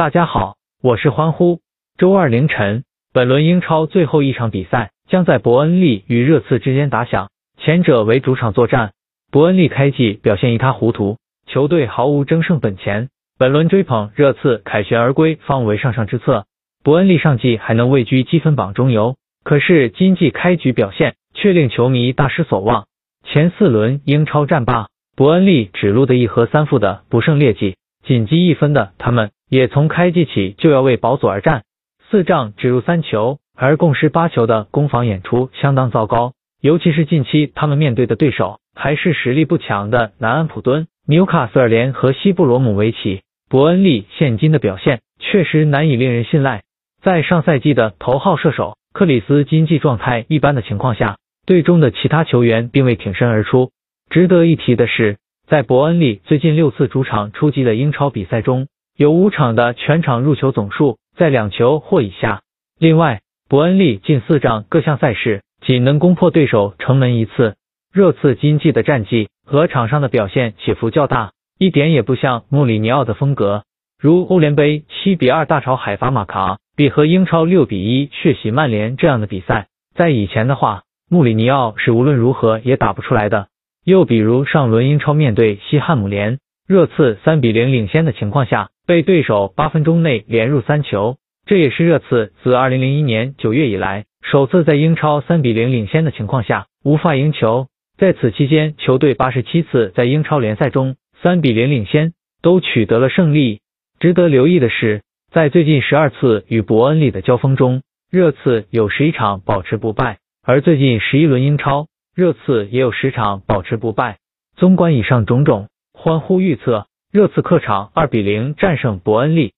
大家好，我是欢呼。周二凌晨，本轮英超最后一场比赛将在伯恩利与热刺之间打响，前者为主场作战。伯恩利开季表现一塌糊涂，球队毫无争胜本钱。本轮追捧热刺凯旋而归，方为上上之策。伯恩利上季还能位居积分榜中游，可是今季开局表现却令球迷大失所望。前四轮英超战罢，伯恩利只录得一和三负的不胜劣迹，仅积一分的他们也从开季起就要为保组而战。四仗只入三球，而共失八球的攻防演出相当糟糕，尤其是近期他们面对的对手还是实力不强的南安普敦、纽卡斯尔联和西布罗姆维奇。伯恩利现今的表现确实难以令人信赖。在上赛季的头号射手克里斯经济状态一般的情况下，队中的其他球员并未挺身而出。值得一提的是，在伯恩利最近六次主场出击的英超比赛中，有五场的全场入球总数在两球或以下。另外，伯恩利近四仗各项赛事仅能攻破对手城门一次。热刺今季的战绩和场上的表现起伏较大，一点也不像穆里尼奥的风格。如欧联杯七比二大炒海法马卡。比和英超六比一血洗曼联这样的比赛，在以前的话，穆里尼奥是无论如何也打不出来的。又比如上轮英超面对西汉姆联，热刺三比零领先的情况下，被对手八分钟内连入三球，这也是热刺自二零零一年九月以来首次在英超三比零领先的情况下无法赢球。在此期间，球队八十七次在英超联赛中三比零领先都取得了胜利。值得留意的是。在最近十二次与伯恩利的交锋中，热刺有十一场保持不败，而最近十一轮英超，热刺也有十场保持不败。纵观以上种种，欢呼预测热刺客场二比零战胜伯恩利。